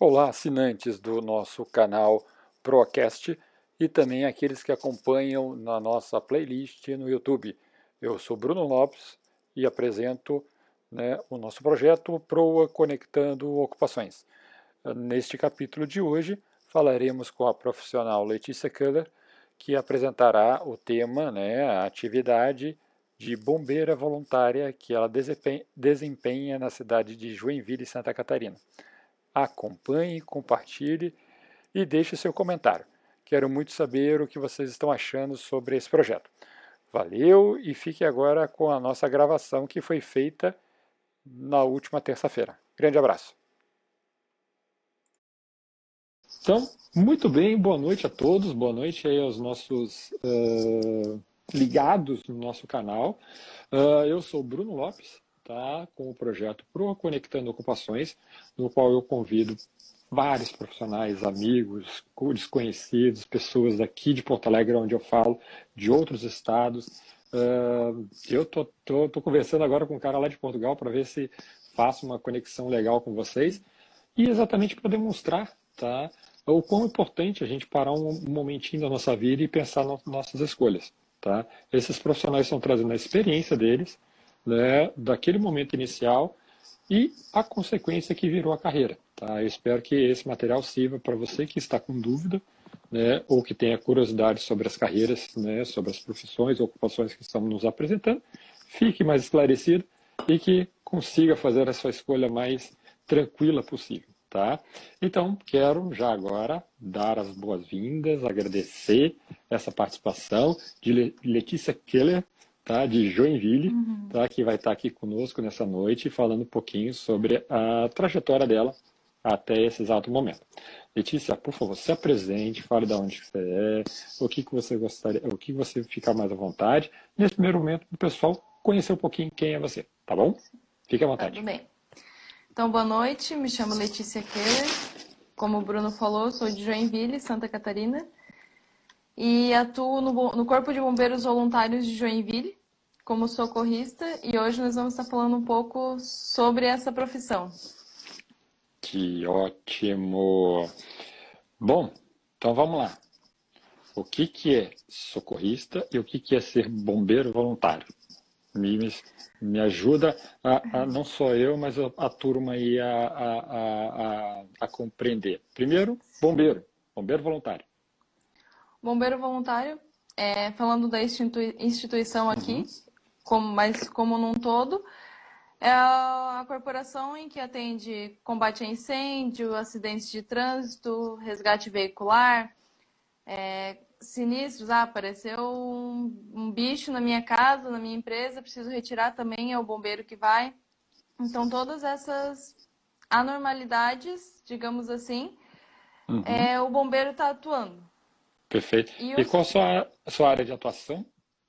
Olá, assinantes do nosso canal Procast e também aqueles que acompanham na nossa playlist no YouTube. Eu sou Bruno Lopes e apresento né, o nosso projeto Proa Conectando Ocupações. Neste capítulo de hoje falaremos com a profissional Letícia Keller, que apresentará o tema, né, a atividade de bombeira voluntária que ela desempenha na cidade de Joinville, Santa Catarina acompanhe, compartilhe e deixe seu comentário. Quero muito saber o que vocês estão achando sobre esse projeto. Valeu e fique agora com a nossa gravação que foi feita na última terça-feira. Grande abraço. Então, muito bem, boa noite a todos, boa noite aí aos nossos uh, ligados no nosso canal. Uh, eu sou Bruno Lopes, tá, com o projeto Pro Conectando Ocupações, no qual eu convido vários profissionais, amigos, desconhecidos, pessoas daqui de Porto Alegre, onde eu falo, de outros estados. Uh, eu tô, tô, tô, conversando agora com um cara lá de Portugal para ver se faço uma conexão legal com vocês e exatamente para demonstrar tá, o quão importante a gente parar um, um momentinho da nossa vida e pensar nas nossas escolhas. Tá? Esses profissionais estão trazendo a experiência deles, né, daquele momento inicial e a consequência que virou a carreira. Tá? Eu espero que esse material sirva para você que está com dúvida né, ou que tenha curiosidade sobre as carreiras, né, sobre as profissões ocupações que estamos nos apresentando, fique mais esclarecido e que consiga fazer a sua escolha mais tranquila possível. Tá? Então, quero já agora dar as boas-vindas, agradecer essa participação de Letícia Keller, tá, de Joinville, uhum. tá, que vai estar aqui conosco nessa noite falando um pouquinho sobre a trajetória dela até esse exato momento. Letícia, por favor, se apresente, fale de onde você é, o que, que você gostaria, o que você ficar mais à vontade. Nesse primeiro momento, o pessoal conhecer um pouquinho quem é você, tá bom? Fique à vontade. Tudo bem. Então, boa noite, me chamo Letícia Keller. Como o Bruno falou, sou de Joinville, Santa Catarina e atuo no, no Corpo de Bombeiros Voluntários de Joinville como socorrista e hoje nós vamos estar falando um pouco sobre essa profissão. Que ótimo! Bom, então vamos lá. O que, que é socorrista e o que, que é ser bombeiro voluntário? Me, me ajuda, a, a, não só eu, mas a, a turma aí a, a, a compreender. Primeiro, bombeiro, bombeiro voluntário. Bombeiro voluntário, é, falando da institui instituição aqui, uhum. como, mas como num todo, é a corporação em que atende combate a incêndio, acidentes de trânsito, resgate veicular, é, sinistros. Ah, apareceu um, um, bicho na minha casa, na minha empresa, preciso retirar também, é o bombeiro que vai. Então, todas essas anormalidades, digamos assim, uhum. é, o bombeiro está atuando. Perfeito. E, e qual a sua, a sua área de atuação?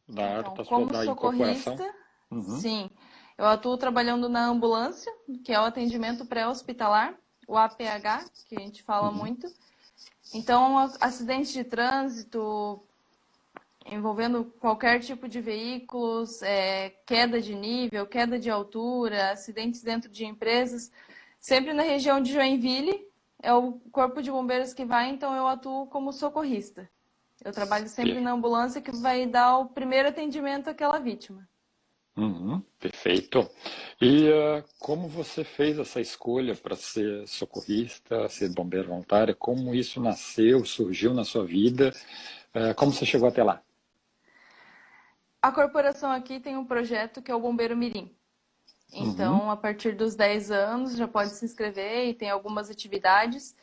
Da então, área da como sua, socorrista, uhum. sim. Eu atuo trabalhando na ambulância, que é o atendimento pré-hospitalar, o APH, que a gente fala uhum. muito. Então, acidentes de trânsito envolvendo qualquer tipo de veículos, é, queda de nível, queda de altura, acidentes dentro de empresas, sempre na região de Joinville, é o corpo de bombeiros que vai, então eu atuo como socorrista. Eu trabalho sempre na ambulância que vai dar o primeiro atendimento àquela vítima. Uhum, perfeito. E uh, como você fez essa escolha para ser socorrista, ser bombeiro voluntário? Como isso nasceu, surgiu na sua vida? Uh, como você chegou até lá? A corporação aqui tem um projeto que é o Bombeiro Mirim. Então, uhum. a partir dos 10 anos já pode se inscrever e tem algumas atividades.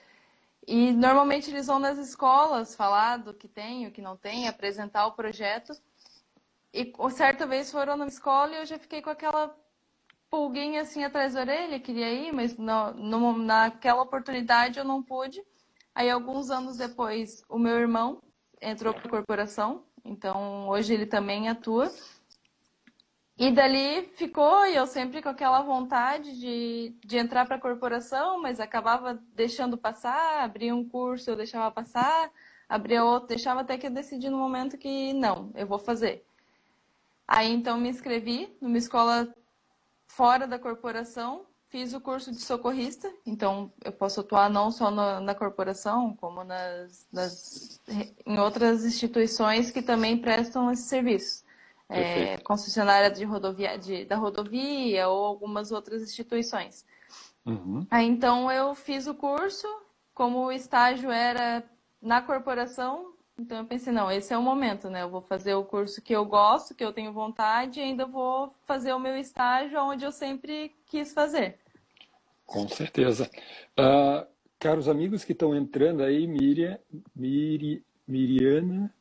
E normalmente eles vão nas escolas falar do que tem, o que não tem, apresentar o projeto. E certa vez foram na escola e eu já fiquei com aquela pulguinha assim atrás da orelha, queria ir, mas no, no, naquela oportunidade eu não pude. Aí, alguns anos depois, o meu irmão entrou para a corporação, então hoje ele também atua. E dali ficou, e eu sempre com aquela vontade de, de entrar para a corporação, mas acabava deixando passar, abria um curso, eu deixava passar, abria outro, deixava até que eu decidi no momento que não, eu vou fazer. Aí então me inscrevi numa escola fora da corporação, fiz o curso de socorrista, então eu posso atuar não só na, na corporação, como nas, nas, em outras instituições que também prestam esse serviço. É, concessionária de rodovia, de, da rodovia ou algumas outras instituições. Uhum. Aí então eu fiz o curso, como o estágio era na corporação, então eu pensei, não, esse é o momento, né? Eu vou fazer o curso que eu gosto, que eu tenho vontade, e ainda vou fazer o meu estágio onde eu sempre quis fazer. Com certeza. Uh, caros amigos que estão entrando aí, Miriam, Miri, Miriana,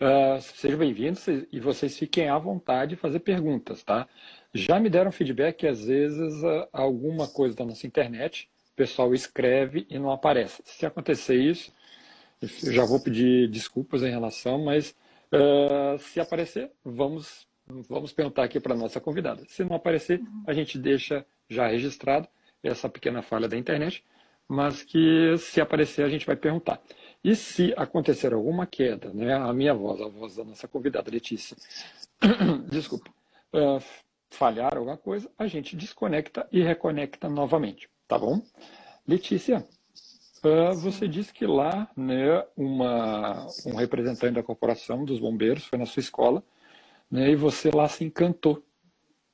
uh, sejam bem-vindos e vocês fiquem à vontade de fazer perguntas, tá? Já me deram feedback que às vezes uh, alguma coisa da nossa internet, o pessoal escreve e não aparece. Se acontecer isso, eu já vou pedir desculpas em relação, mas uh, se aparecer, vamos, vamos perguntar aqui para a nossa convidada. Se não aparecer, a gente deixa já registrado essa pequena falha da internet, mas que se aparecer, a gente vai perguntar. E se acontecer alguma queda, né, a minha voz, a voz da nossa convidada Letícia, desculpa, uh, falhar alguma coisa, a gente desconecta e reconecta novamente, tá bom? Letícia, Uh, você disse que lá, né, uma, um representante da corporação dos bombeiros foi na sua escola, né, e você lá se encantou,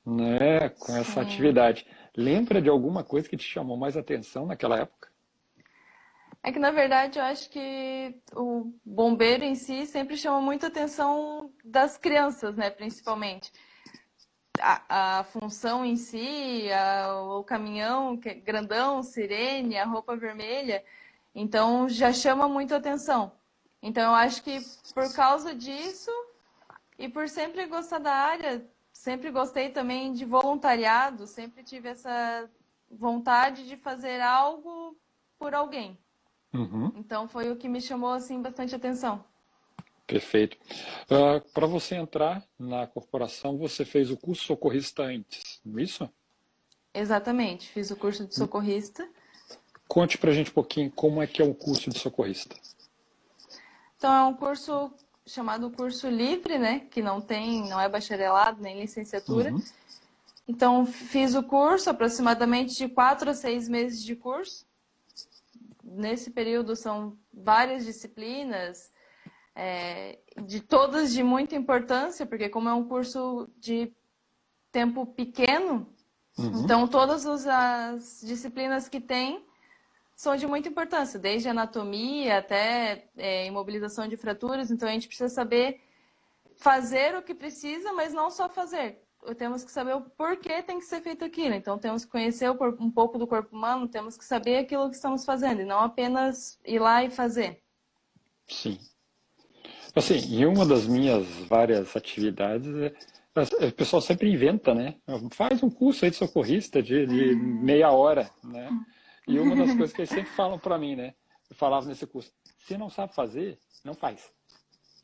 né, com Sim. essa atividade. Lembra de alguma coisa que te chamou mais atenção naquela época? É que na verdade eu acho que o bombeiro em si sempre chama muita atenção das crianças, né, principalmente. A, a, função em si, a, o caminhão é grandão, sirene, a roupa vermelha, então já chama muito atenção. Então eu acho que por causa disso e por sempre gostar da área, sempre gostei também de voluntariado, sempre tive essa vontade de fazer algo por alguém. Uhum. Então foi o que me chamou assim bastante atenção. Perfeito. Uh, ah, Para você entrar na corporação, você fez o curso socorrista antes, não é isso? Exatamente, fiz o curso de socorrista. Conte para a gente um pouquinho como é que é o curso de socorrista. Então, é um curso chamado curso livre, né? Que não tem, não é bacharelado nem licenciatura. Uhum. Então, fiz o curso, aproximadamente de quatro a seis meses de curso. Nesse período são várias disciplinas, é, de todas de muita importância, porque como é um curso de tempo pequeno, uhum. então todas as disciplinas que tem são de muita importância, desde anatomia até é, imobilização de fraturas. Então a gente precisa saber fazer o que precisa, mas não só fazer. Temos que saber o porquê tem que ser feito aquilo. Então temos que conhecer um pouco do corpo humano, temos que saber aquilo que estamos fazendo e não apenas ir lá e fazer. Sim. Assim, e uma das minhas várias atividades é o pessoal sempre inventa, né? Faz um curso aí de socorrista de, de meia hora, né? E uma das coisas que eles sempre falam para mim, né? Eu falava nesse curso, se não sabe fazer, não faz.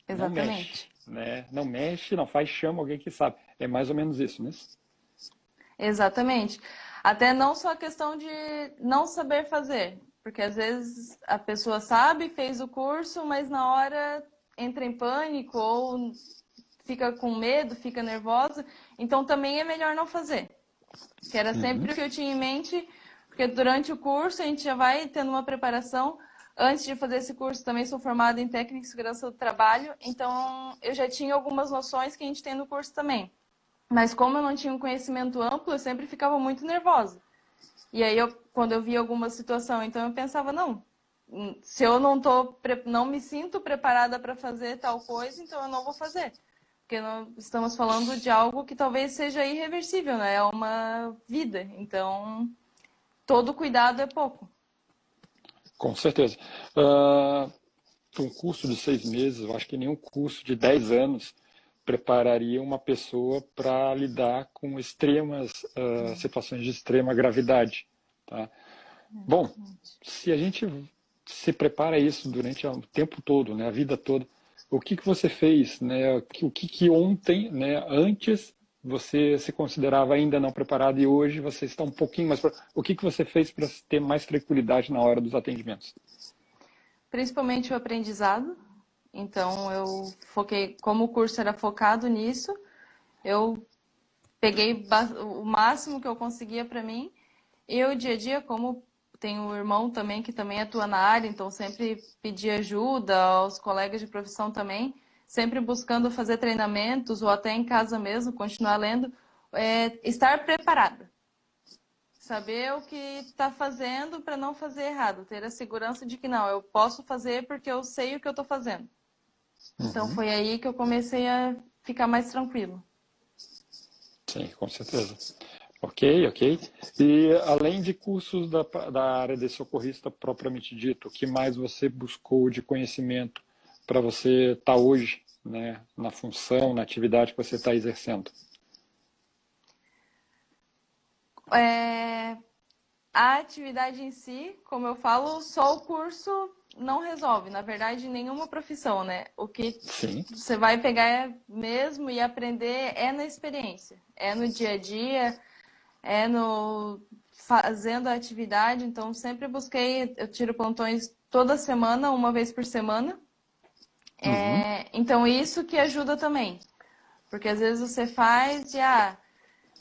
Exatamente. Né? Não mexe, não faz, chama alguém que sabe. É mais ou menos isso, né? Exatamente. Até não só a questão de não saber fazer, porque às vezes a pessoa sabe, fez o curso, mas na hora entra em pânico ou fica com medo, fica nervosa. Então também é melhor não fazer. Que era sempre uhum. o que eu tinha em mente porque durante o curso a gente já vai tendo uma preparação. Antes de fazer esse curso, também sou formada em técnica de segurança do trabalho, então eu já tinha algumas noções que a gente tem no curso também. Mas como eu não tinha um conhecimento amplo, eu sempre ficava muito nervosa. E aí, eu, quando eu via alguma situação, então eu pensava, não, se eu não, tô, não me sinto preparada para fazer tal coisa, então eu não vou fazer. Porque estamos falando de algo que talvez seja irreversível, né? É uma vida. Então, todo cuidado é pouco. Com certeza. Uh, um curso de seis meses, eu acho que nenhum curso de dez anos prepararia uma pessoa para lidar com extremas uh, situações de extrema gravidade. Tá? Bom, se a gente se prepara isso durante o tempo todo, né, a vida toda, o que, que você fez, né, o que, que ontem, né, antes você se considerava ainda não preparado e hoje você está um pouquinho mais. O que, que você fez para ter mais tranquilidade na hora dos atendimentos? Principalmente o aprendizado. Então, eu foquei, como o curso era focado nisso, eu peguei o máximo que eu conseguia para mim E o dia a dia, como tem um irmão também que também atua na área, então sempre pedir ajuda aos colegas de profissão também, sempre buscando fazer treinamentos ou até em casa mesmo, continuar lendo, é, estar preparada. Saber o que está fazendo para não fazer errado, ter a segurança de que não, eu posso fazer porque eu sei o que eu estou fazendo. Então, uhum. Então foi aí que eu comecei a ficar mais tranquilo. Sim, com certeza. Ok, ok. E além de cursos da, da área de socorrista propriamente dito, o que mais você buscou de conhecimento para você estar tá hoje né, na função, na atividade que você está exercendo? É, a atividade em si, como eu falo, só o curso não resolve, na verdade, nenhuma profissão, né? O que Sim. você vai pegar é mesmo e aprender é na experiência, é no dia a dia, é no fazendo a atividade. Então, sempre busquei, eu tiro plantões toda semana, uma vez por semana. Uhum. É, então, isso que ajuda também. Porque às vezes você faz e, ah,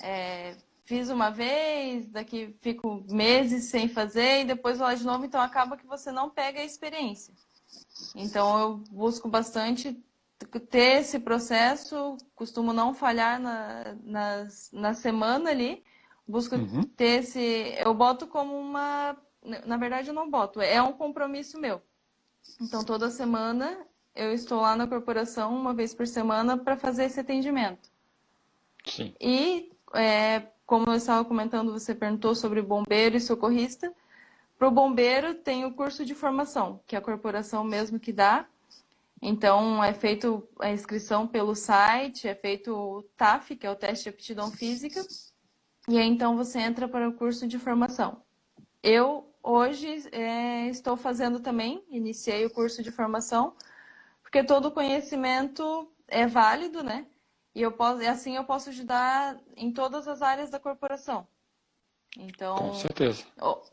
é, fiz uma vez, daqui fico meses sem fazer e depois vou lá de novo, então acaba que você não pega a experiência. Então eu busco bastante ter esse processo, costumo não falhar na, na, na semana ali, busco uhum. ter esse. Eu boto como uma. Na verdade, eu não boto, é um compromisso meu. Então toda semana eu estou lá na corporação uma vez por semana para fazer esse atendimento. Sim. E é, como eu estava comentando, você perguntou sobre bombeiro e socorrista. Para o bombeiro, tem o curso de formação, que é a corporação mesmo que dá. Então, é feito a inscrição pelo site, é feito o TAF, que é o teste de aptidão física, e aí então você entra para o curso de formação. Eu, hoje, é, estou fazendo também, iniciei o curso de formação, porque todo conhecimento é válido, né? E eu posso, assim eu posso ajudar em todas as áreas da corporação. Então, com certeza.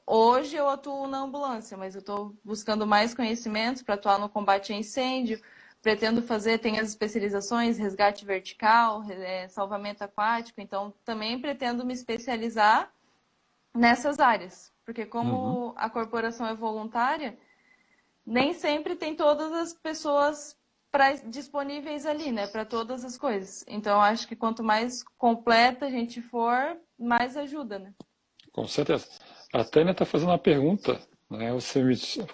Hoje eu atuo na ambulância, mas eu estou buscando mais conhecimentos para atuar no combate a incêndio. Pretendo fazer, tem as especializações, resgate vertical, é, salvamento aquático. Então, também pretendo me especializar nessas áreas. Porque como uhum. a corporação é voluntária, nem sempre tem todas as pessoas pra, disponíveis ali, né, para todas as coisas. Então, acho que quanto mais completa a gente for, mais ajuda, né? Com certeza. A Tânia está fazendo uma pergunta. Né? Você,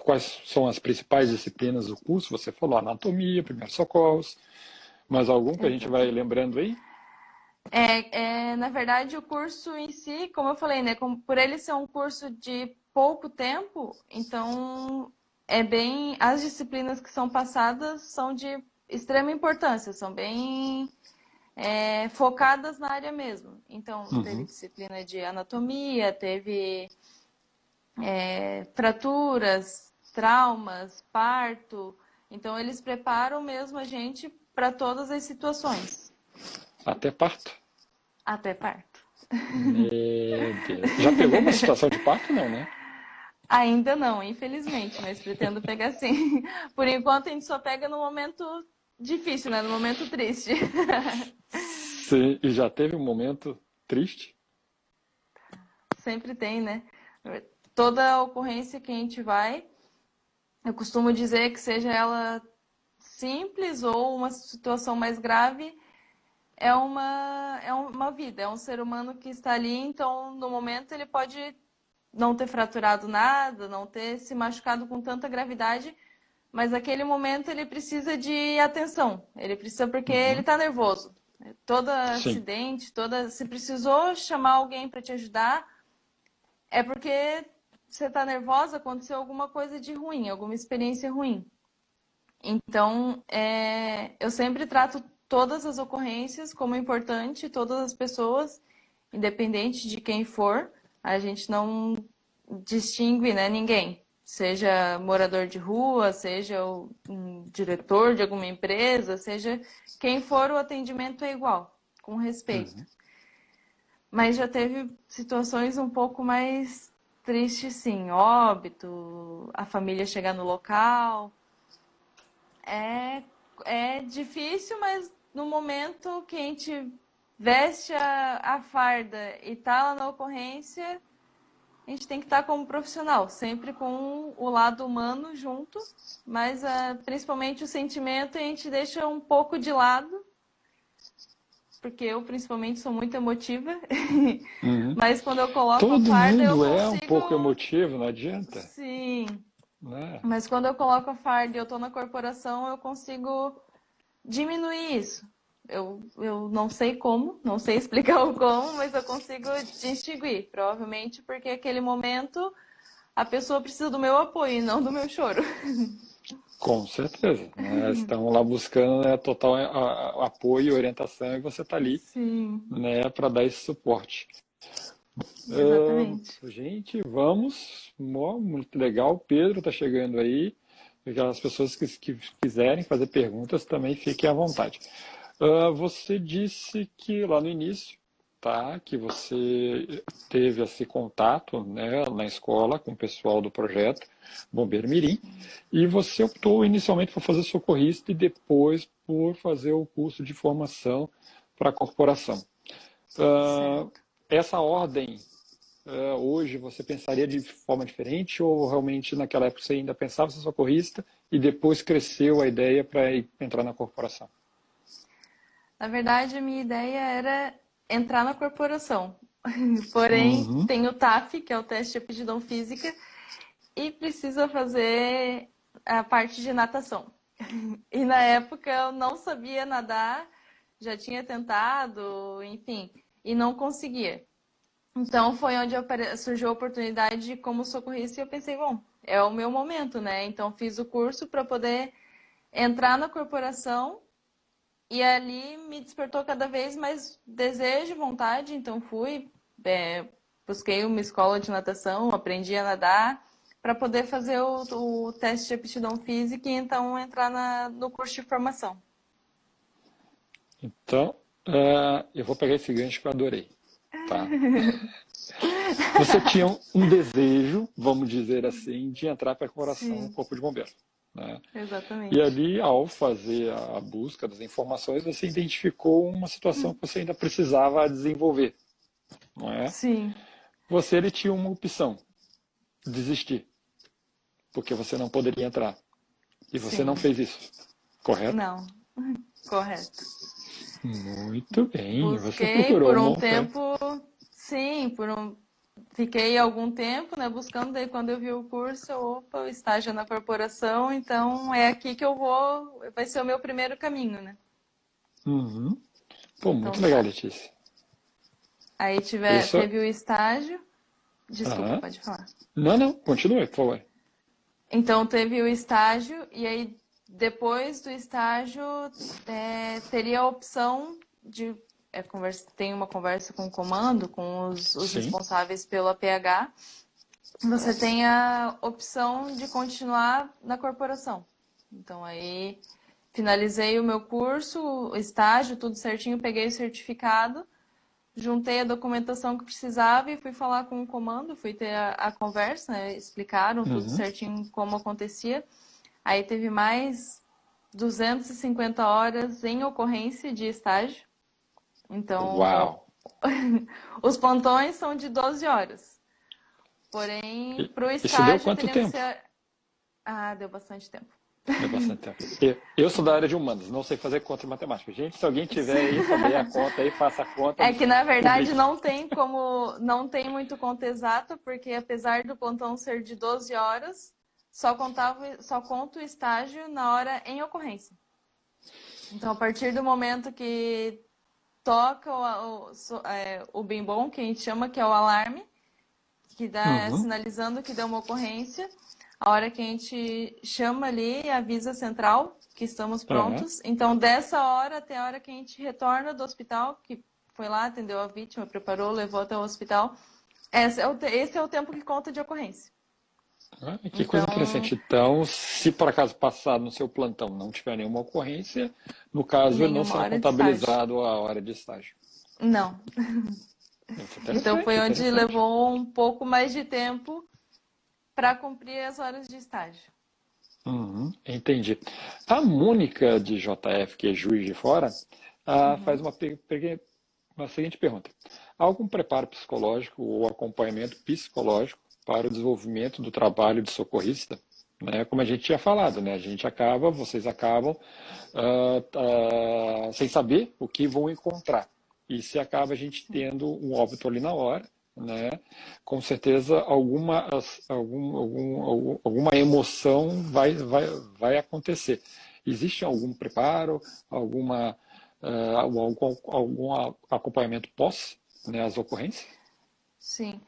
quais são as principais disciplinas do curso? Você falou anatomia, primeiros socorros. Mais algum que a gente vai lembrando aí? É, é, na verdade, o curso em si, como eu falei, né, como, por ele ser um curso de pouco tempo, então é bem. As disciplinas que são passadas são de extrema importância, são bem é, focadas na área mesmo. Então, uhum. teve disciplina de anatomia, teve é, fraturas, traumas, parto. Então, eles preparam mesmo a gente para todas as situações. Até parto? Até parto. Meu Deus. Já pegou uma situação de parto, não, né? Ainda não, infelizmente, mas pretendo pegar sim. Por enquanto a gente só pega no momento difícil, né? No momento triste. Sim, e já teve um momento triste? Sempre tem, né? Toda ocorrência que a gente vai, eu costumo dizer que seja ela simples ou uma situação mais grave, é uma, é uma vida, é um ser humano que está ali, então no momento ele pode não ter fraturado nada, não ter se machucado com tanta gravidade, mas naquele momento ele precisa de atenção. Ele precisa porque uhum. ele está nervoso. Todo Sim. acidente, toda se precisou chamar alguém para te ajudar, é porque você está nervosa, aconteceu alguma coisa de ruim, alguma experiência ruim. Então, é, eu sempre trato todas as ocorrências como importante, todas as pessoas, independente de quem for, a gente não distingue né, ninguém, seja morador de rua, seja o um diretor de alguma empresa, seja quem for, o atendimento é igual, com respeito. Uhum. Mas já teve situações um pouco mais tristes, sim, óbito, a família chegar no local. É, é difícil, mas no momento que a gente veste a, a farda e tá lá na ocorrência, a gente tem que estar como profissional, sempre com o lado humano junto, mas uh, principalmente o sentimento a gente deixa um pouco de lado, porque eu principalmente sou muito emotiva, uhum. mas quando eu coloco Todo a farda eu consigo... é um pouco emotivo, não adianta? Sim, né? mas quando eu coloco a farda e eu estou na corporação, eu consigo diminuir isso. Eu, eu não sei como, não sei explicar o como, mas eu consigo distinguir. Provavelmente porque aquele momento a pessoa precisa do meu apoio e não do meu choro. Com certeza. Né? Estão lá buscando né, total apoio, orientação e você está ali né, para dar esse suporte. Exatamente. Uh, gente, vamos. Muito legal. Pedro está chegando aí. As pessoas que, que quiserem fazer perguntas também fiquem à vontade. Uh, você disse que lá no início, tá, que você teve esse contato né, na escola com o pessoal do projeto Bombeiro Mirim, e você optou inicialmente por fazer socorrista e depois por fazer o curso de formação para a corporação. Uh, essa ordem, uh, hoje, você pensaria de forma diferente ou realmente naquela época você ainda pensava ser socorrista e depois cresceu a ideia para entrar na corporação? Na verdade, a minha ideia era entrar na corporação. Porém, uhum. tem o TAF, que é o teste de aptidão física, e precisa fazer a parte de natação. E na época eu não sabia nadar, já tinha tentado, enfim, e não conseguia. Então foi onde surgiu a oportunidade como socorrista e eu pensei, bom, é o meu momento, né? Então fiz o curso para poder entrar na corporação e ali me despertou cada vez mais desejo, vontade, então fui, é, busquei uma escola de natação, aprendi a nadar para poder fazer o, o, teste de aptidão física e então entrar na, no curso de formação. Então, uh, eu vou pegar esse gancho que eu adorei. Tá? Você tinha um desejo, vamos dizer assim, de entrar para a corporação, no Corpo de Bombeiros. Né? Exatamente. E ali, ao fazer a busca das informações, você identificou uma situação que você ainda precisava desenvolver, não é? Sim. Você ele tinha uma opção, desistir, porque você não poderia entrar. E você Sim. não fez isso, correto? Não, correto. Muito bem. Busquei você procurou por um, tempo, sim, por um Fiquei algum tempo, né, buscando, daí quando eu vi o curso, eu, opa, o estágio na corporação, então é aqui que eu vou, vai ser o meu primeiro caminho, né? Uhum. Pô, muito então, legal, tá. Letícia. Aí tiver, Isso... teve o estágio. Desculpa, uhum. pode falar. Não, não, continue, por favor. Então teve o estágio, e aí depois do estágio é, teria a opção de é, conversa, tem uma conversa com o comando, com os, os responsáveis pelo APH, você tem a opção de continuar na corporação. Então aí finalizei o meu curso, o estágio, tudo certinho, peguei o certificado, juntei a documentação que precisava e fui falar com o comando, fui ter a, a conversa, né? explicaram uhum. tudo certinho como acontecia. Aí teve mais 250 horas em ocorrência de estágio. Então, Uau. os plantões são de 12 horas. Porém, para o estágio... Isso deu quanto tempo? Ser... Ah, deu bastante tempo. Deu bastante tempo. Eu sou da área de humanas, não sei fazer conta de matemática. Gente, se alguém tiver aí, saber a conta aí, faça a conta. É que, na verdade, não tem como... Não tem muito conta exata, porque apesar do plantão ser de 12 horas, só, contava, só conta o estágio na hora em ocorrência. Então, a partir do momento que toca o, o, é, o bim bom, que a gente chama, que é o alarme, que dá uhum. sinalizando que deu uma ocorrência. A hora que a gente chama ali, avisa a central que estamos prontos. Uhum. Então, dessa hora até a hora que a gente retorna do hospital, que foi lá, atendeu a vítima, preparou, levou até o hospital. Esse é o, esse é o tempo que conta de ocorrência. Ah, que então... coisa interessante. Então, se por acaso passar no seu plantão não tiver nenhuma ocorrência, no caso nenhuma não será contabilizado a hora de estágio. Não. então foi onde levou um pouco mais de tempo para cumprir as horas de estágio. Uhum, entendi. A Mônica de JF, que é juiz de fora, uh, uhum. faz uma, uma seguinte pergunta. algum preparo psicológico ou acompanhamento psicológico para o desenvolvimento do trabalho de socorrista? Né? Como a gente tinha falado, né? a gente acaba, vocês acabam uh, uh, sem saber o que vão encontrar. E se acaba a gente tendo um óbito ali na hora, né? com certeza alguma, algum, algum, alguma emoção vai, vai, vai acontecer. Existe algum preparo, alguma, uh, algum, algum acompanhamento pós né, as ocorrências? Sim.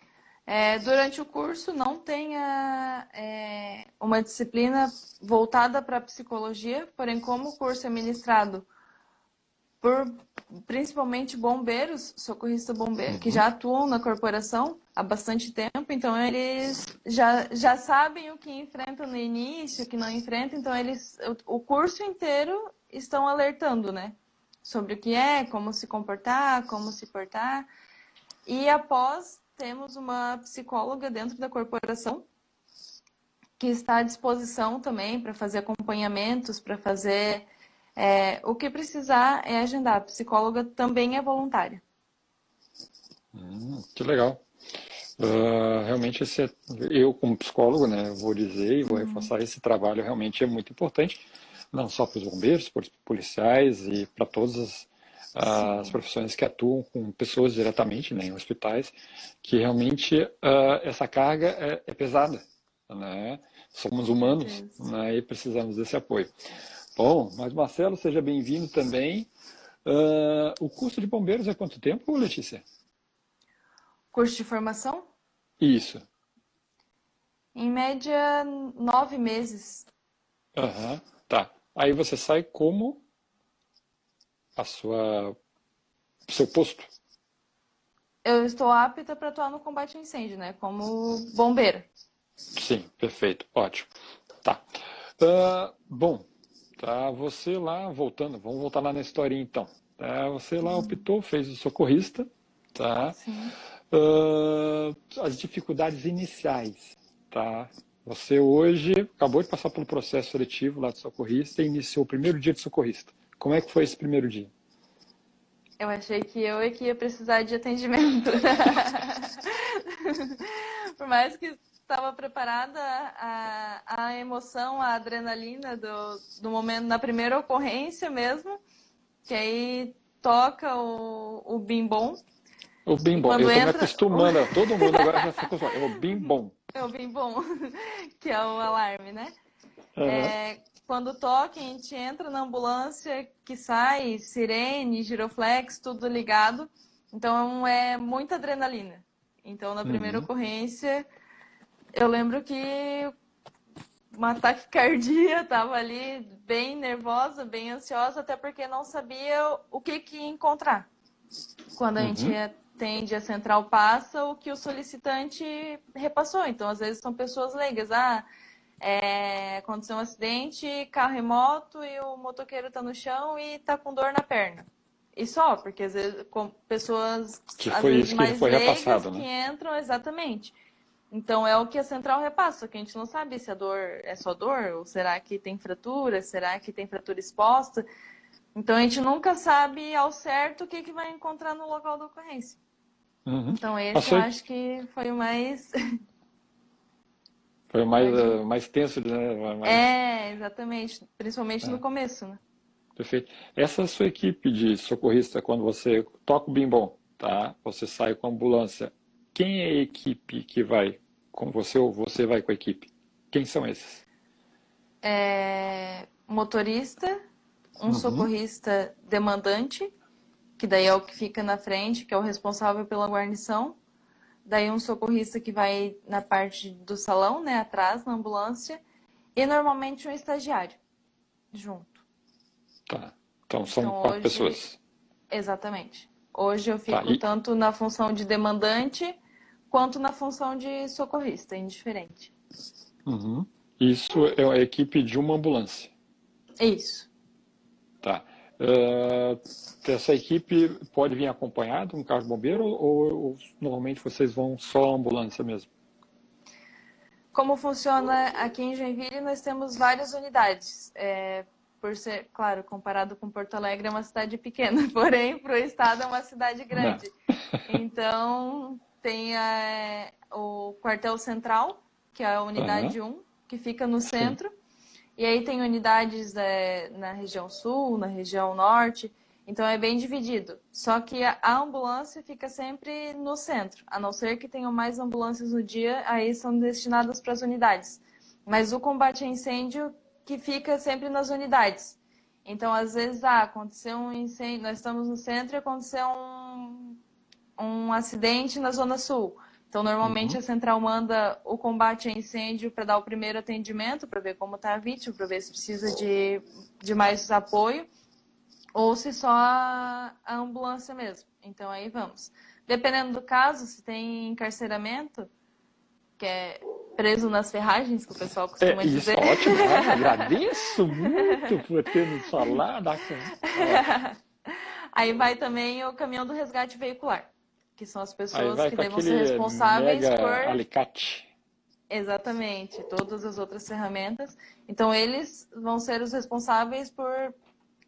É, durante o curso não tenha é, uma disciplina voltada para a psicologia, porém como o curso é ministrado por principalmente bombeiros, socorristas bombeiros, uhum. que já atuam na corporação há bastante tempo, então eles já, já sabem o que enfrentam no início, o que não enfrentam, então eles o, o curso inteiro estão alertando, né? Sobre o que é, como se comportar, como se portar. E após temos uma psicóloga dentro da corporação que está à disposição também para fazer acompanhamentos, para fazer é, o que precisar é agendar. A psicóloga também é voluntária. Hum, que legal. Uh, realmente esse é, eu como psicólogo, né, vou dizer e vou uhum. reforçar esse trabalho realmente é muito importante, não só para os bombeiros, para os policiais e para todas as as profissões que atuam com pessoas diretamente né, em hospitais, que realmente uh, essa carga é, é, pesada. Né? Somos humanos né, e precisamos desse apoio. Bom, mas Marcelo, seja bem-vindo também. Uh, o curso de bombeiros é quanto tempo, Letícia? Curso de formação? Isso. Em média, nove meses. Aham, uhum, tá. Aí você sai como a sua seu posto? Eu estou apta para atuar no combate a incêndio, né? Como bombeiro. Sim, perfeito, ótimo. Tá. Uh, bom, tá. Você lá voltando, vamos voltar lá na historinha então. Tá? Você lá optou, fez o socorrista, tá? Sim. Uh, as dificuldades iniciais, tá? Você hoje acabou de passar pelo processo seletivo lá de socorrista e iniciou o primeiro dia de socorrista. Como é que foi esse primeiro dia? Eu achei que eu é que ia precisar de atendimento. Por mais que estava preparada, a, a emoção, a adrenalina do, do momento, na primeira ocorrência mesmo, que aí toca o, o bim bom. O bim bom, eu estou entra... me acostumando, todo mundo agora já ficou só, é o bim bom. É o bim bom, que é o alarme, né? Uhum. É, quando toca, a gente entra na ambulância, que sai, sirene, giroflex, tudo ligado. Então é muita adrenalina. Então na primeira uhum. ocorrência, eu lembro que uma taquicardia, tava ali bem nervosa, bem ansiosa, até porque não sabia o que, que encontrar. Quando a uhum. gente atende a central passa o que o solicitante repassou. Então, às vezes são pessoas leigas. Ah, é, aconteceu um acidente, carro e moto, e o motoqueiro tá no chão e tá com dor na perna. E só, porque às vezes com pessoas que foi isso mais que foi repassado, né? que entram, exatamente. Então é o que a central repassa, que a gente não sabe se a dor é só dor, ou será que tem fratura, será que tem fratura exposta. Então a gente nunca sabe ao certo o que, que vai encontrar no local da ocorrência. Uhum. Então esse eu acho que foi o mais Foi mais, uh, mais tenso, né? Mais... É, exatamente. Principalmente é. no começo, né? Perfeito. Essa sua equipe de socorrista, quando você toca o bimbom, tá? Você sai com a ambulância. Quem é a equipe que vai com você ou você vai com a equipe? Quem são esses? É, motorista, um uhum. socorrista demandante, que daí é o que fica na frente, que é o responsável pela guarnição, daí um socorrista que vai na parte do salão, né, atrás, na ambulância, e normalmente um estagiário junto. Tá. Então são então, quatro hoje... pessoas. Exatamente. Hoje eu fico tá, e... tanto na função de demandante quanto na função de socorrista, indiferente. Uhum. Isso é a equipe de uma ambulância. Isso. Tá. Uh, essa equipe pode vir acompanhada, um carro de bombeiro, ou, ou, normalmente vocês vão só ambulância mesmo? Como funciona aqui em Joinville, nós temos várias unidades. É, por ser, claro, comparado com Porto Alegre, é uma cidade pequena, porém, para o estado é uma cidade grande. Não. Então, tem é, o quartel central, que é a unidade uhum. 1, que fica no centro. Sim. E aí tem unidades é, na região sul, na região norte. Então é bem dividido. Só que a ambulância fica sempre no centro, a não ser que tenham mais ambulâncias no dia, aí são destinadas para as unidades. Mas o combate a incêndio que fica sempre nas unidades. Então, às vezes, ah, aconteceu um incêndio, nós estamos no centro e aconteceu um, um acidente na Zona Sul. Então, normalmente uhum. a central manda o combate a incêndio para dar o primeiro atendimento, para ver como está a vítima, para ver se precisa de, de mais apoio ou se só a, a ambulância mesmo. Então aí vamos. Dependendo do caso, se tem encarceramento, que é preso nas ferragens, que o pessoal costuma é, isso dizer. É ótimo, né? agradeço muito por ter nos falado. Aí vai também o caminhão do resgate veicular, que são as pessoas que devem ser responsáveis por. Alicate. Exatamente, todas as outras ferramentas. Então, eles vão ser os responsáveis por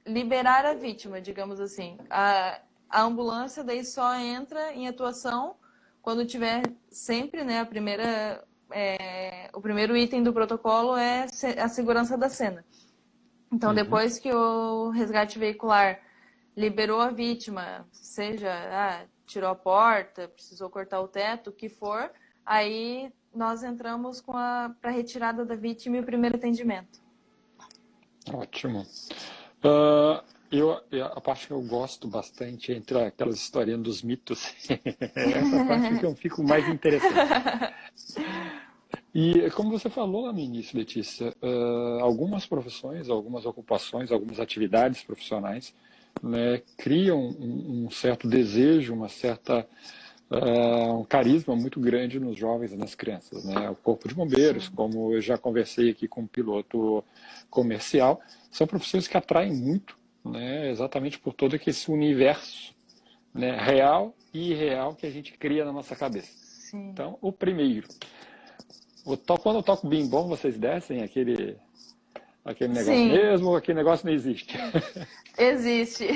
liberar a vítima, digamos assim. A, a ambulância daí só entra em atuação quando tiver sempre, né, a primeira, é, o primeiro item do protocolo é a segurança da cena. Então, uhum. depois que o resgate veicular liberou a vítima, seja ah, tirou a porta, precisou cortar o teto, o que for, aí nós entramos com a para retirada da vítima e o primeiro atendimento. Ótimo. Uh, eu, a parte que eu gosto bastante entre aquelas historinhas dos mitos. Essa parte que eu fico mais interessante. E como você falou no início, Letícia, uh, algumas profissões, algumas ocupações, algumas atividades profissionais né, criam um, um, certo desejo, uma certa uh, um carisma muito grande nos jovens e nas crianças. Né? O corpo de bombeiros, como eu já conversei aqui com um piloto comercial, são profissões que atraem muito, né, exatamente por todo esse universo né, real e irreal que a gente cria na nossa cabeça. Sim. Então, o primeiro. O to, quando eu toco bim bom, vocês descem aquele, aquele negócio Sim. mesmo aquele negócio não existe? Existe.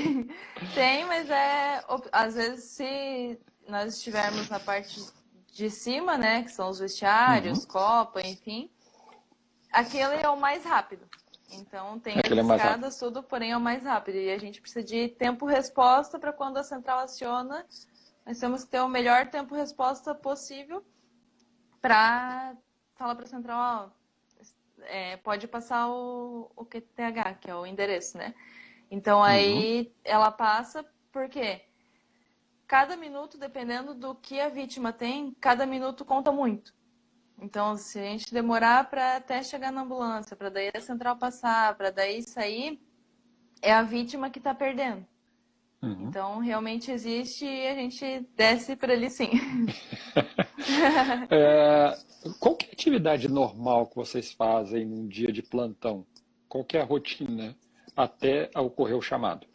Tem, mas é. Às vezes, se nós estivermos na parte de cima, né, que são os vestiários, uhum. copa, enfim, aquele é o mais rápido. Então tem Aquele as é escadas, tudo, porém é o mais rápido. E a gente precisa de tempo-resposta para quando a central aciona, nós temos que ter o melhor tempo-resposta possível para falar para a central, ó, é, pode passar o, o QTH, que é o endereço, né? Então aí uhum. ela passa, porque cada minuto, dependendo do que a vítima tem, cada minuto conta muito. Então, se a gente demorar para até chegar na ambulância, para daí a central passar, para daí sair, é a vítima que está perdendo. Uhum. Então, realmente existe e a gente desce para ali sim. é, qual é a atividade normal que vocês fazem num dia de plantão? Qual é a rotina até ocorrer o chamado?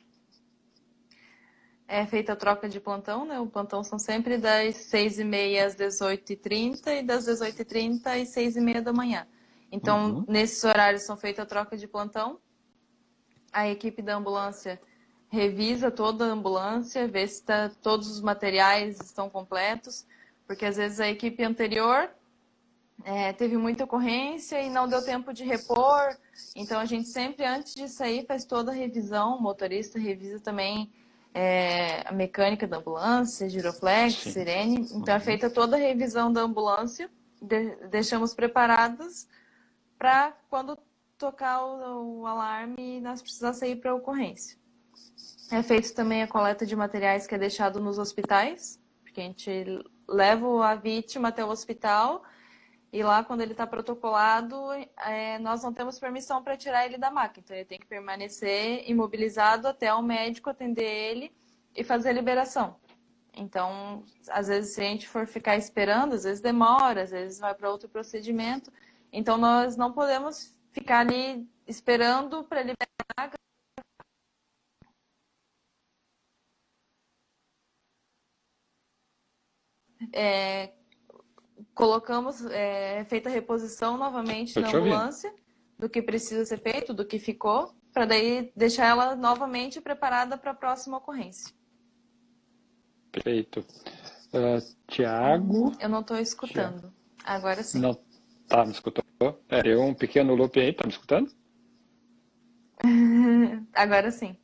é feita a troca de plantão, né? O plantão são sempre das 6h30 às 18h30 e das 18h30 às 6h30 da manhã. Então, uhum. nesses horários são feita a troca de plantão. A equipe da ambulância revisa toda a ambulância, vê se tá, todos os materiais estão completos, porque às vezes a equipe anterior é, teve muita ocorrência e não deu tempo de repor. Então, a gente sempre, antes de sair, faz toda a revisão. O motorista revisa também é, a mecânica da ambulância, giroflex, Sim. sirene. Então é feita toda a revisão da ambulância, de, deixamos preparadas para quando tocar o, o, alarme nós precisar sair para a ocorrência. É feito também a coleta de materiais que é deixado nos hospitais, porque a gente leva a vítima até o hospital e lá, quando ele está protocolado, é, nós não temos permissão para tirar ele da maca. Então, ele tem que permanecer imobilizado até o médico atender ele e fazer a liberação. Então, às vezes, se a gente for ficar esperando, às vezes demora, às vezes vai para outro procedimento. Então, nós não podemos ficar ali esperando para liberar a maca. É, colocamos, é, feita a reposição novamente na ambulância, do que precisa ser feito, do que ficou. para daí deixar ela novamente preparada para a próxima ocorrência. Perfeito. Uh, Tiago. Eu não estou escutando. Tiago. Agora sim. Não tá me escutando? É, deu um pequeno loop aí, tá me escutando? Agora sim.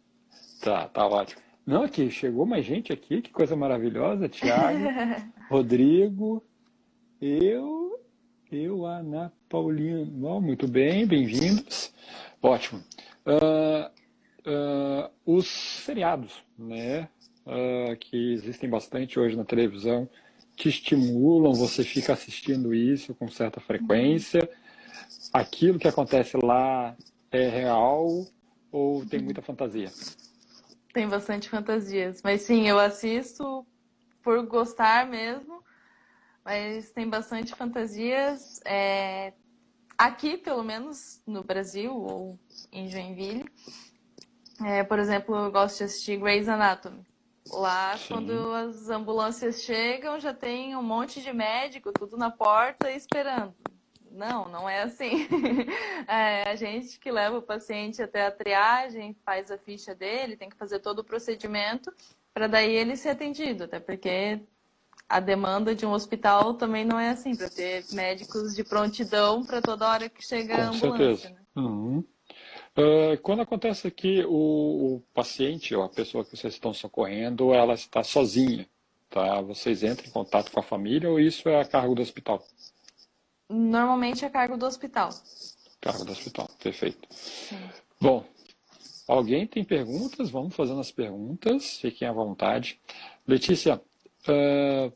Tá, tá ótimo. Não, aqui, chegou mais gente aqui, que coisa maravilhosa. Tiago, Rodrigo, eu, eu, Ana Paulina. Oh, muito bem, bem-vindos. Ótimo. Uh, uh, os seriados, né, uh, que existem bastante hoje na televisão, te estimulam, você fica assistindo isso com certa frequência. Aquilo que acontece lá é real ou tem muita fantasia? Tem bastante fantasias, mas sim, eu assisto por gostar mesmo, mas tem bastante fantasias. É... Aqui, pelo menos no Brasil ou em Joinville, é, por exemplo, eu gosto de assistir Grey's Anatomy. Lá, Sim. quando as ambulâncias chegam, já tem um monte de médico, tudo na porta esperando. Não, não é assim. É a gente que leva o paciente até a triagem, faz a ficha dele, tem que fazer todo o procedimento para daí ele ser atendido, até porque a demanda de um hospital também não é assim, para ter médicos de prontidão para toda hora que chega Com a ambulância. Né? Uhum. Uh, quando acontece que o, o, paciente ou a pessoa que vocês estão socorrendo, ela está sozinha, tá? Vocês entram em contato com a família ou isso é a cargo do hospital? Normalmente é a cargo do hospital. Cargo do hospital, perfeito. Sim. Bom, alguém tem perguntas? Vamos fazendo as perguntas, fiquem à vontade. Letícia, uh,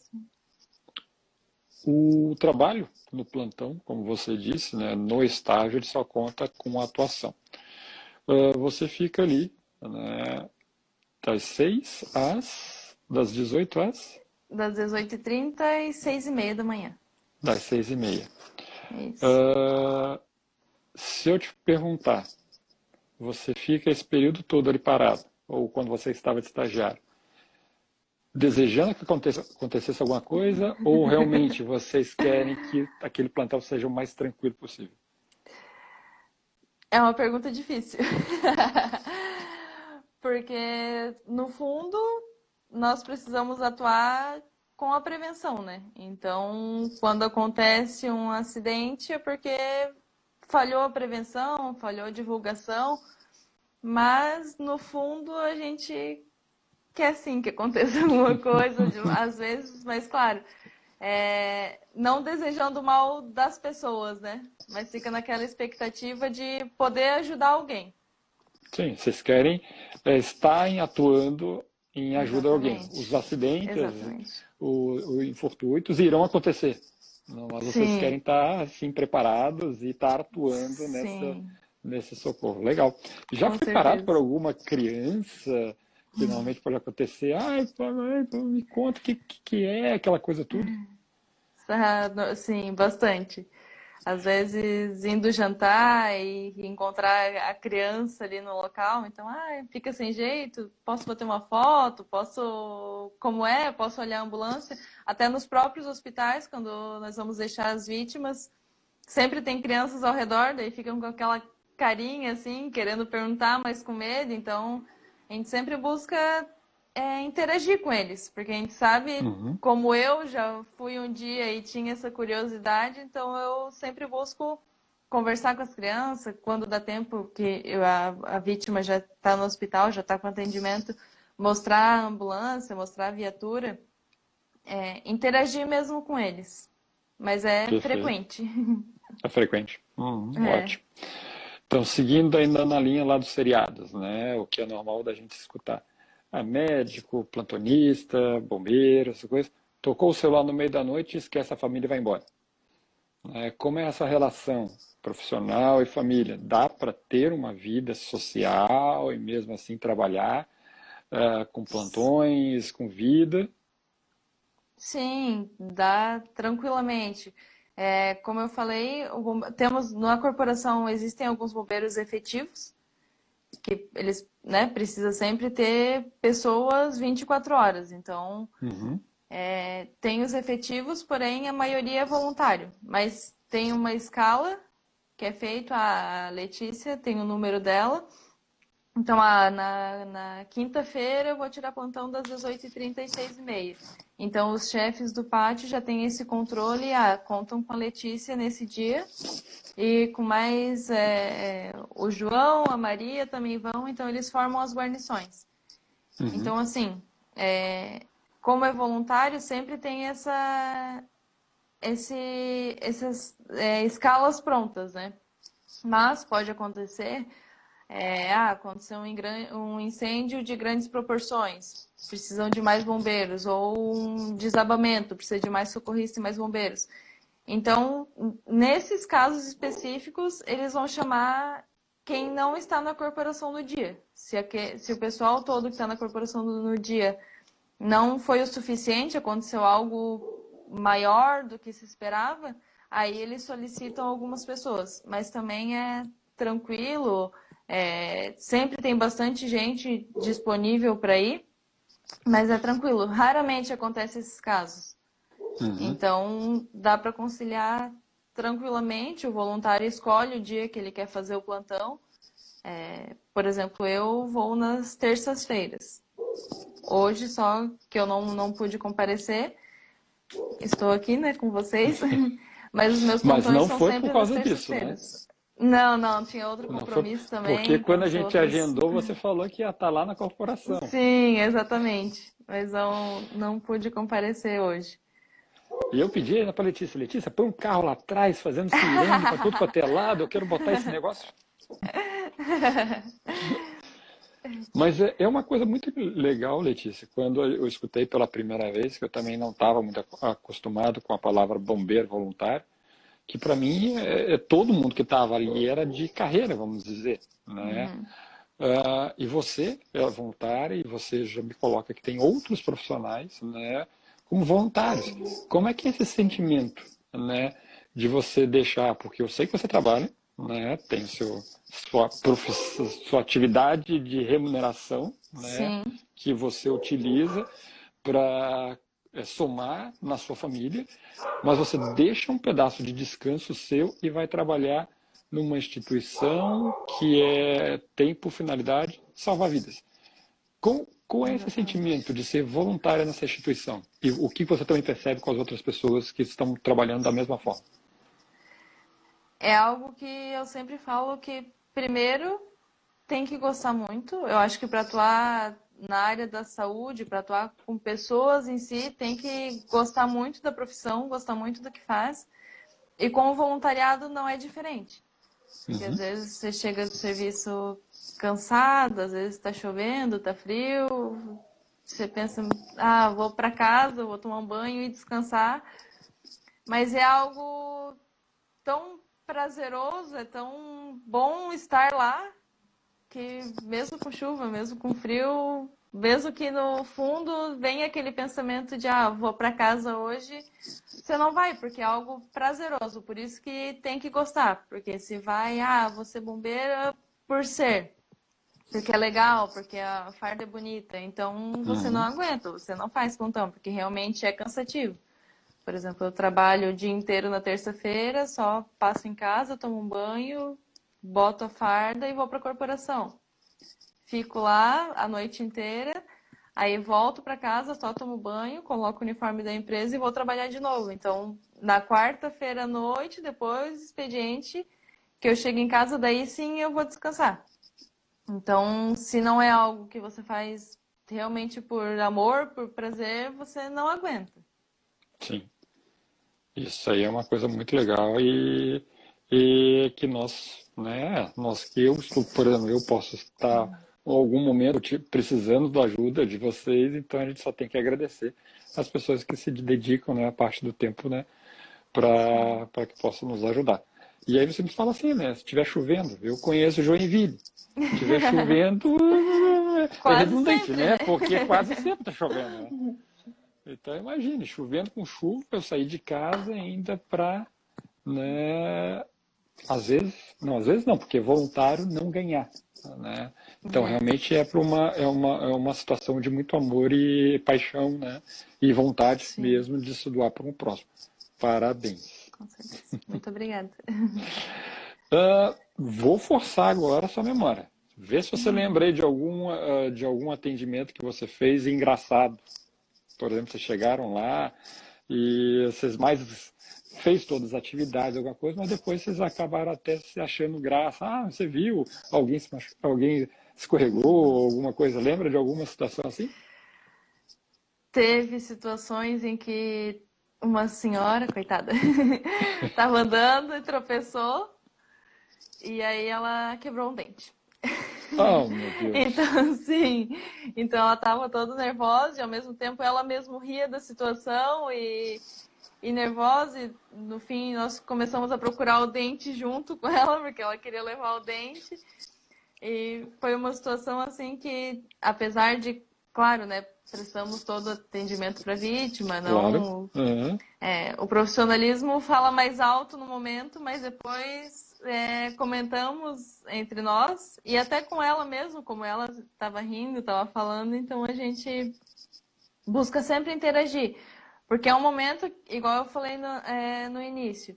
o trabalho no plantão, como você disse, né, no estágio ele só conta com a atuação. Uh, você fica ali né, das 6 às. das 18 às. Das 18h30 e 6h30 da manhã. Das 6h30. Isso. Uh, se eu te perguntar, você fica esse período todo ali parado, ou quando você estava de estagiário, desejando que aconteça, acontecesse alguma coisa, ou realmente vocês querem que aquele plantão seja o mais tranquilo possível? É uma pergunta difícil. Porque, no fundo, nós precisamos atuar com a prevenção, né? Então, quando acontece um acidente é porque falhou a prevenção, falhou a divulgação, mas no fundo a gente quer sim que aconteça alguma coisa, às vezes, mas claro, é, não desejando mal das pessoas, né? Mas fica naquela expectativa de poder ajudar alguém. Sim, vocês querem é, estar atuando em ajuda Exatamente. a alguém. Os acidentes, os infortúnios irão acontecer. Mas vocês Sim. querem estar assim, preparados e estar atuando nessa, nesse socorro. Legal. Já Com foi certeza. parado por alguma criança? que normalmente pode acontecer. Ai, me conta o que, que é aquela coisa tudo. Sim, bastante. Às vezes indo jantar e encontrar a criança ali no local, então, ah, fica sem jeito, posso bater uma foto, posso, como é, posso olhar a ambulância. Até nos próprios hospitais, quando nós vamos deixar as vítimas, sempre tem crianças ao redor, daí ficam com aquela carinha assim, querendo perguntar, mas com medo, então a gente sempre busca é, interagir com eles, porque a gente sabe, uhum. como eu já fui um dia e tinha essa curiosidade, então eu sempre busco conversar com as crianças, quando dá tempo que eu, a, a vítima já está no hospital, já está com atendimento, mostrar a ambulância, mostrar a viatura, é, interagir mesmo com eles. Mas é Perfeito. frequente. É frequente. Uhum, é. Ótimo. Então, seguindo ainda na linha lá dos seriados, né? O que é normal da gente escutar. Ah, médico, plantonista, bombeiro, essa coisa. Tocou o celular no meio da noite e esquece a família e vai embora. É, como é essa relação profissional e família? Dá para ter uma vida social e mesmo assim trabalhar uh, com plantões, com vida? Sim, dá tranquilamente. É, como eu falei, temos na corporação existem alguns bombeiros efetivos que eles né, precisa sempre ter pessoas 24 horas. Então uhum. é, tem os efetivos, porém a maioria é voluntário. Mas tem uma escala que é feita, a Letícia tem o número dela, Então, ah, na, na quinta-feira eu vou tirar plantão das 18h30 às 6h30. Então, os chefes do pátio já têm esse controle, ah, contam com a Letícia nesse dia e com mais é, o João, a Maria também vão, então eles formam as guarnições. Uhum. Então, assim, é, como é voluntário, sempre tem essa, esse, essas é, escalas prontas, né? Mas pode acontecer, é, ah, aconteceu um, incêndio de grandes proporções, precisam de mais bombeiros, ou um desabamento, precisa de mais socorristas e mais bombeiros. Então, nesses casos específicos, eles vão chamar quem não está na corporação no dia. Se, aqui, se o pessoal todo que está na corporação no dia não foi o suficiente, aconteceu algo maior do que se esperava, aí eles solicitam algumas pessoas. Mas também é tranquilo, é, sempre tem bastante gente disponível para ir, mas é tranquilo. Raramente acontece esses casos. Uhum. Então dá para conciliar tranquilamente. O voluntário escolhe o dia que ele quer fazer o plantão. É, por exemplo, eu vou nas terças-feiras. Hoje só que eu não, não pude comparecer, estou aqui, né, com vocês, mas os meus Mas não foi por causa disso, né? Não, não, tinha outro compromisso também. Porque quando a gente outros... agendou, você falou que ia estar lá na corporação. Sim, exatamente. Mas não, não pude comparecer hoje. E eu pedi para Letícia, Letícia, põe um carro lá atrás, fazendo sirene para tudo para ter lado, eu quero botar esse negócio. Mas é, é uma coisa muito legal, Letícia, quando eu escutei pela primeira vez, que eu também não estava muito acostumado com a palavra bombeiro voluntário, que para mim é, é, todo mundo que estava ali era de carreira, vamos dizer, né? Uhum. Uh, e você é voluntária e você já me coloca que tem outros profissionais, né, como voluntários. Como é que é esse sentimento, né, de você deixar, porque eu sei que você trabalha, né, tem seu sua, sua atividade de remuneração, né, que você utiliza para somar na sua família, mas você deixa um pedaço de descanso seu e vai trabalhar numa instituição que é, tem por finalidade salvar vidas. Com, qual é esse sentimento de ser voluntária nessa instituição? E o que você também percebe com as outras pessoas que estão trabalhando da mesma forma? É algo que eu sempre falo que, primeiro, tem que gostar muito. Eu acho que para atuar na área da saúde, para atuar com pessoas em si, tem que gostar muito da profissão, gostar muito do que faz. E com o voluntariado não é diferente. Porque uhum. às vezes você chega do serviço cansado, às vezes está chovendo, está frio, você pensa, ah, vou para casa, vou tomar um banho e descansar. Mas é algo tão prazeroso, é tão bom estar lá que mesmo com chuva, mesmo com frio, mesmo que no fundo venha aquele pensamento de ah, vou para casa hoje, você não vai, porque é algo prazeroso, por isso que tem que gostar, porque se vai, ah, você bombeira por ser, porque é legal, porque a farda é bonita, então você uhum. não aguenta, você não faz plantão, porque realmente é cansativo. Por exemplo, eu trabalho o dia inteiro na terça-feira, só passo em casa, tomo um banho, boto a farda e vou para a corporação. Fico lá a noite inteira, aí volto para casa, só tomo banho, coloco o uniforme da empresa e vou trabalhar de novo. Então, na quarta-feira à noite, depois do expediente, que eu chego em casa, daí sim eu vou descansar. Então, se não é algo que você faz realmente por amor, por prazer, você não aguenta. Sim. Isso aí é uma coisa muito legal e, e que nós né? Nós que eu estou, por exemplo, eu posso estar em algum momento precisando da ajuda de vocês, então a gente só tem que agradecer as pessoas que se dedicam, né, a parte do tempo, né, para que possam nos ajudar. E aí você me fala assim, né? Se estiver chovendo, eu conheço Joinville. Se estiver chovendo, é redundante, sempre, né? né? Porque quase sempre está chovendo. Né? Então imagine, chovendo com chuva, eu sair de casa ainda para né, às vezes, não, às vezes não, porque é voluntário não ganhar. Né? Então, uhum. realmente é, para uma, é, uma, é uma situação de muito amor e paixão né? e vontade Sim. mesmo de se doar para um próximo. Parabéns. Com certeza. Muito obrigada. uh, vou forçar agora a sua memória. Vê se você lembra aí de algum, uh, de algum atendimento que você fez engraçado. Por exemplo, vocês chegaram lá e vocês mais fez todas as atividades, alguma coisa, mas depois vocês acabaram até se achando graça. Ah, você viu alguém se alguém escorregou, alguma coisa. Lembra de alguma situação assim? Teve situações em que uma senhora, coitada, estava andando e tropeçou e aí ela quebrou um dente. Oh, meu Deus. Então, sim. Então ela estava toda nervosa e ao mesmo tempo ela mesmo ria da situação e, e nervosa. E no fim nós começamos a procurar o dente junto com ela, porque ela queria levar o dente. E foi uma situação assim que, apesar de, claro, né, prestamos todo atendimento para a vítima, não. Claro. Uhum. É, o profissionalismo fala mais alto no momento, mas depois é, comentamos entre nós e até com ela mesmo, como ela estava rindo, estava falando, então a gente busca sempre interagir, porque é um momento, igual eu falei no, é, no início,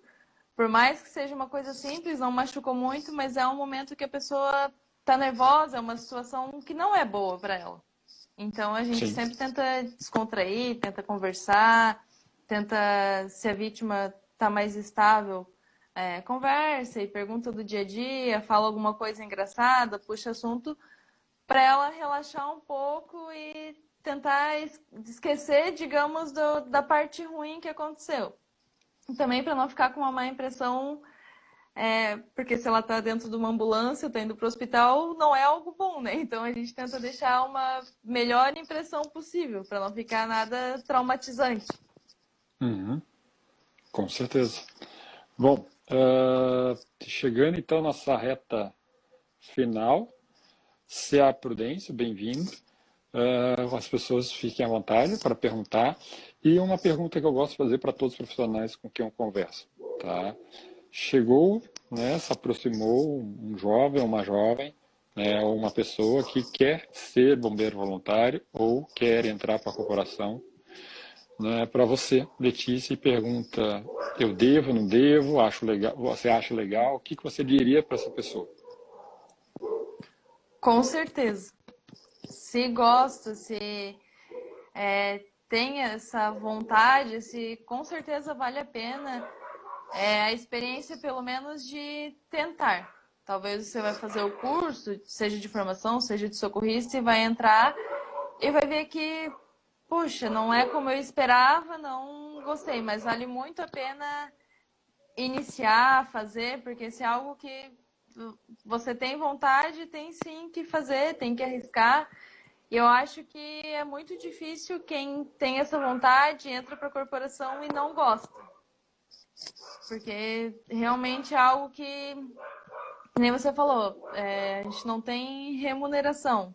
por mais que seja uma coisa simples, não machucou muito, mas é um momento que a pessoa está nervosa, é uma situação que não é boa para ela. Então a gente Sim. sempre tenta descontrair, tenta conversar, tenta, se a vítima está mais estável, é, conversa e pergunta do dia a dia, fala alguma coisa engraçada, puxa assunto, para ela relaxar um pouco e tentar esquecer, digamos, do, da parte ruim que aconteceu. Também para não ficar com uma má impressão é, porque se ela está dentro de uma ambulância, está indo para o hospital, não é algo bom, né? Então a gente tenta deixar uma melhor impressão possível, para não ficar nada traumatizante. Uhum. Com certeza. Bom, uh, chegando então nossa reta final, se Prudência, bem-vindo. Uh, as pessoas fiquem à vontade para perguntar. E uma pergunta que eu gosto de fazer para todos os profissionais com quem eu converso. Tá? chegou, né, se aproximou um jovem, uma jovem, né, ou uma pessoa que quer ser bombeiro voluntário ou quer entrar para a corporação. Né, para você, Letícia, e pergunta: eu devo, não devo? Acho legal? Você acha legal? O que, que você diria para essa pessoa? Com certeza. Se gosta, se é, tem essa vontade, se com certeza vale a pena é a experiência, pelo menos, de tentar. Talvez você vai fazer o curso, seja de formação, seja de socorrista, e vai entrar e vai ver que, puxa, não é como eu esperava, não gostei, mas vale muito a pena iniciar, fazer, porque se é algo que você tem vontade, tem sim que fazer, tem que arriscar. E eu acho que é muito difícil quem tem essa vontade, entra para a corporação e não gosta. Porque realmente é algo que, nem você falou, é, a gente não tem remuneração.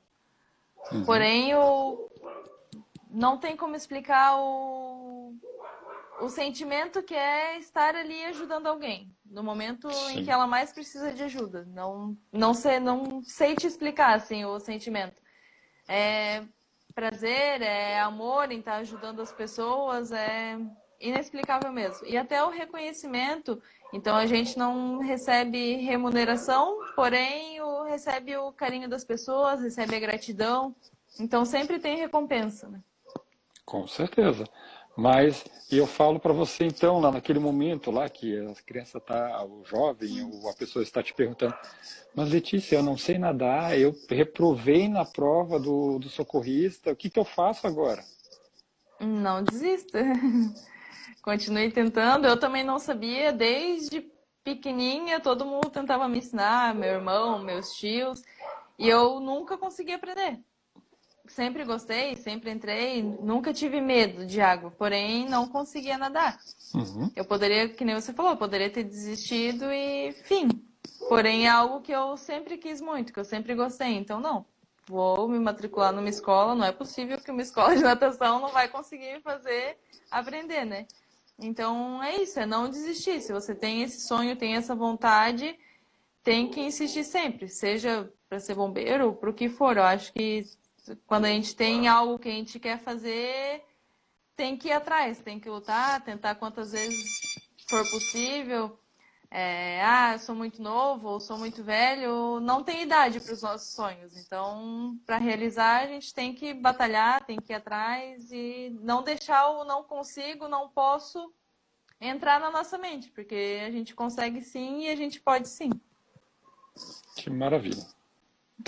Uhum. Porém, o, não tem como explicar o, o sentimento que é estar ali ajudando alguém no momento Sim. em que ela mais precisa de ajuda. Não, não, sei, não sei te explicar assim, o sentimento. É prazer, é amor em estar ajudando as pessoas, é inexplicável mesmo. E até o reconhecimento, então a gente não recebe remuneração, porém o, recebe o carinho das pessoas, recebe a gratidão. Então sempre tem recompensa, né? Com certeza. Mas eu falo para você então, lá naquele momento lá que a criança está, o jovem, ou a pessoa está te perguntando, mas Letícia, eu não sei nadar, eu reprovei na prova do, do socorrista, o que, que eu faço agora? Não desista. Continue tentando. Eu também não sabia, desde pequenininha, todo mundo tentava me ensinar, meu irmão, meus tios, e eu nunca consegui aprender. Sempre gostei, sempre entrei, nunca tive medo de água, porém não conseguia nadar. Uhum. Eu poderia, que nem você falou, poderia ter desistido e fim. Porém é algo que eu sempre quis muito, que eu sempre gostei, então não. Vou me matricular numa escola, não é possível que uma escola de natação não vai conseguir me fazer aprender, né? Então é isso, é não desistir. Se você tem esse sonho, tem essa vontade, tem que insistir sempre, seja para ser bombeiro ou para o que for. Eu acho que quando a gente tem algo que a gente quer fazer, tem que ir atrás, tem que lutar, tentar quantas vezes for possível. é, ah, eu sou muito novo, ou sou muito velho, não tem idade para os nossos sonhos. Então, para realizar, a gente tem que batalhar, tem que ir atrás e não deixar o não consigo, não posso entrar na nossa mente, porque a gente consegue sim e a gente pode sim. Que maravilha.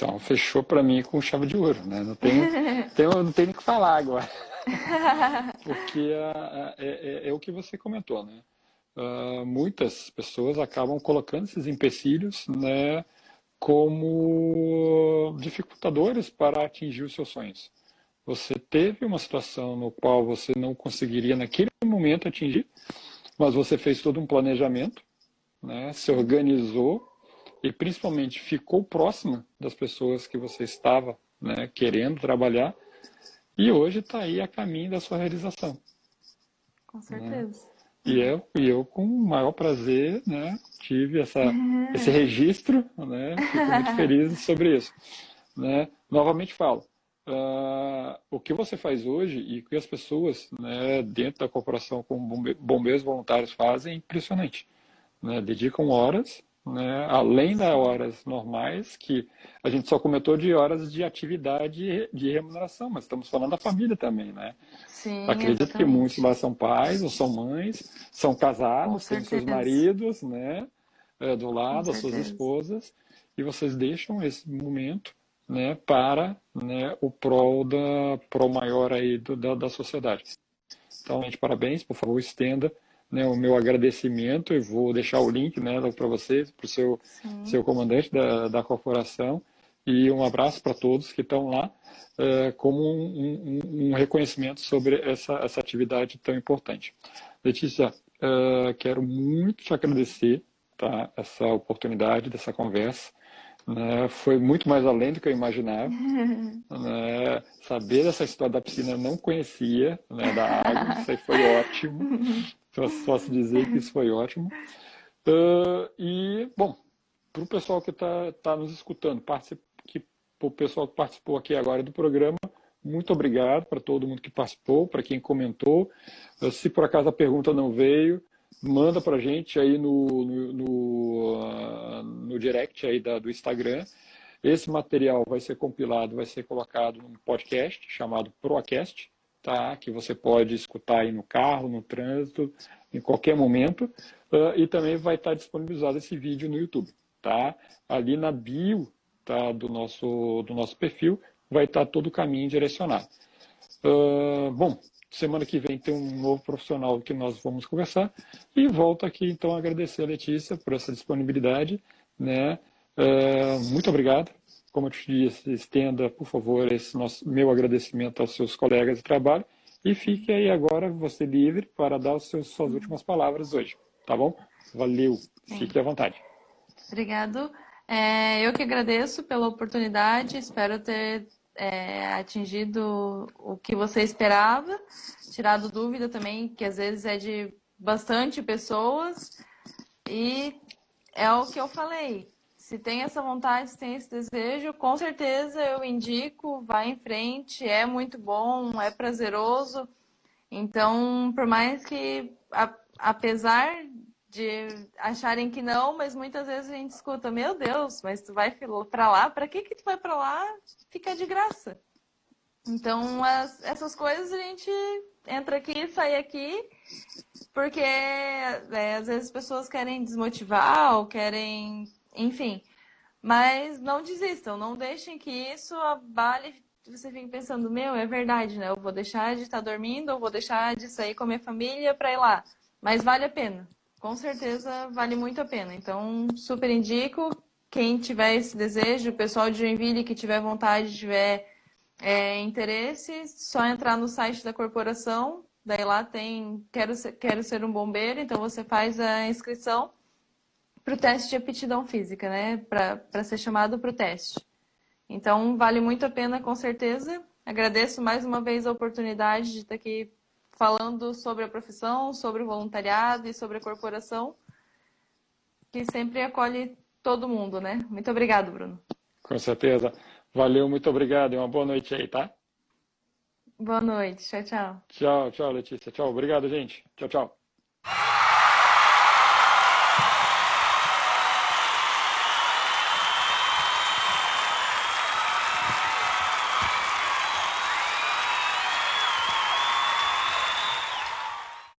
Então, fechou para mim com chave de ouro, né? Não tem, tem, não tem nem o que falar agora. Porque é, é, é, é, o que você comentou, né? Uh, muitas pessoas acabam colocando esses empecilhos, né, como dificultadores para atingir os seus sonhos. Você teve uma situação no qual você não conseguiria naquele momento atingir, mas você fez todo um planejamento, né, se organizou e principalmente ficou próxima das pessoas que você estava né, querendo trabalhar e hoje está aí a caminho da sua realização. Com né? certeza. Né? E eu, e eu com o maior prazer, né, tive essa, esse registro, né, fico muito feliz sobre isso. Né? Novamente falo, uh, o que você faz hoje e o que as pessoas né, dentro da corporação como bombeiros voluntários fazem é impressionante. Né? Dedicam horas né, além das horas normais, que a gente só comentou de horas de atividade de remuneração, mas estamos falando da família também, né? Sim, Acredito exatamente. que muitos lá são pais ou são mães, são casados, têm seus maridos, né, é, do lado, as suas esposas, e vocês deixam esse momento, né, para né, o prol da pro maior aí do, da, da sociedade. Então, gente, parabéns, por favor, estenda né, o meu agradecimento e vou deixar o link né, para vocês, para o seu, seu comandante da, da corporação e um abraço para todos que estão lá uh, como um, um, um, reconhecimento sobre essa, essa atividade tão importante. Letícia, uh, quero muito te agradecer tá, essa oportunidade dessa conversa. Né, foi muito mais além do que eu imaginava. né, saber dessa história da piscina eu não conhecia, né, da água, isso aí foi ótimo. Posso dizer que isso foi ótimo. Uh, e, bom, para o pessoal que está tá nos escutando, que, o pessoal que participou aqui agora do programa, muito obrigado para todo mundo que participou, para quem comentou. Se por acaso a pergunta não veio, manda para gente aí no, no, no, no direct aí da, do Instagram. Esse material vai ser compilado, vai ser colocado num podcast chamado Proacast tá? que você pode escutar aí no carro, no trânsito, em qualquer momento. Uh, e também vai estar disponibilizado esse vídeo no YouTube. Tá? Ali na bio tá, do, nosso, do nosso perfil vai estar todo o caminho direcionado. Uh, bom, semana que vem tem um novo profissional que nós vamos conversar. E volto aqui então a agradecer a Letícia por essa disponibilidade. Né? Uh, muito obrigado como eu te disse, estenda, por favor, esse nosso, meu agradecimento aos seus colegas de trabalho e fique aí agora você livre para dar os seus, suas últimas palavras hoje, tá bom? Valeu, fique à vontade. Obrigado. É, eu que agradeço pela oportunidade, espero ter é, atingido o que você esperava, tirado dúvida também, que às vezes é de bastante pessoas, e é o que eu falei se tem essa vontade, se tem esse desejo, com certeza eu indico, vai em frente, é muito bom, é prazeroso. Então, por mais que, a, apesar de acharem que não, mas muitas vezes a gente escuta, meu Deus, mas tu vai para lá, para que que tu vai para lá? Fica de graça. Então, as, essas coisas a gente entra aqui, sai aqui, porque é, às vezes as pessoas querem desmotivar ou querem enfim. Mas não desistam, não deixem que isso abale. Você fique pensando, meu, é verdade, né? Eu vou deixar de estar dormindo, eu vou deixar de sair com a minha família para ir lá. Mas vale a pena. Com certeza vale muito a pena. Então, super indico. Quem tiver esse desejo, o pessoal de Joinville que tiver vontade, tiver é, interesse, só entrar no site da corporação. Daí lá tem quero ser, quero ser um bombeiro, então você faz a inscrição para o teste de aptidão física, né? Para ser chamado para o teste. Então, vale muito a pena, com certeza. Agradeço mais uma vez a oportunidade de estar aqui falando sobre a profissão, sobre o voluntariado e sobre a corporação, que sempre acolhe todo mundo, né? Muito obrigado, Bruno. Com certeza. Valeu, muito obrigado e uma boa noite aí, tá? Boa noite. Tchau, tchau. Tchau, tchau, Letícia. Tchau. Obrigado, gente. Tchau, tchau.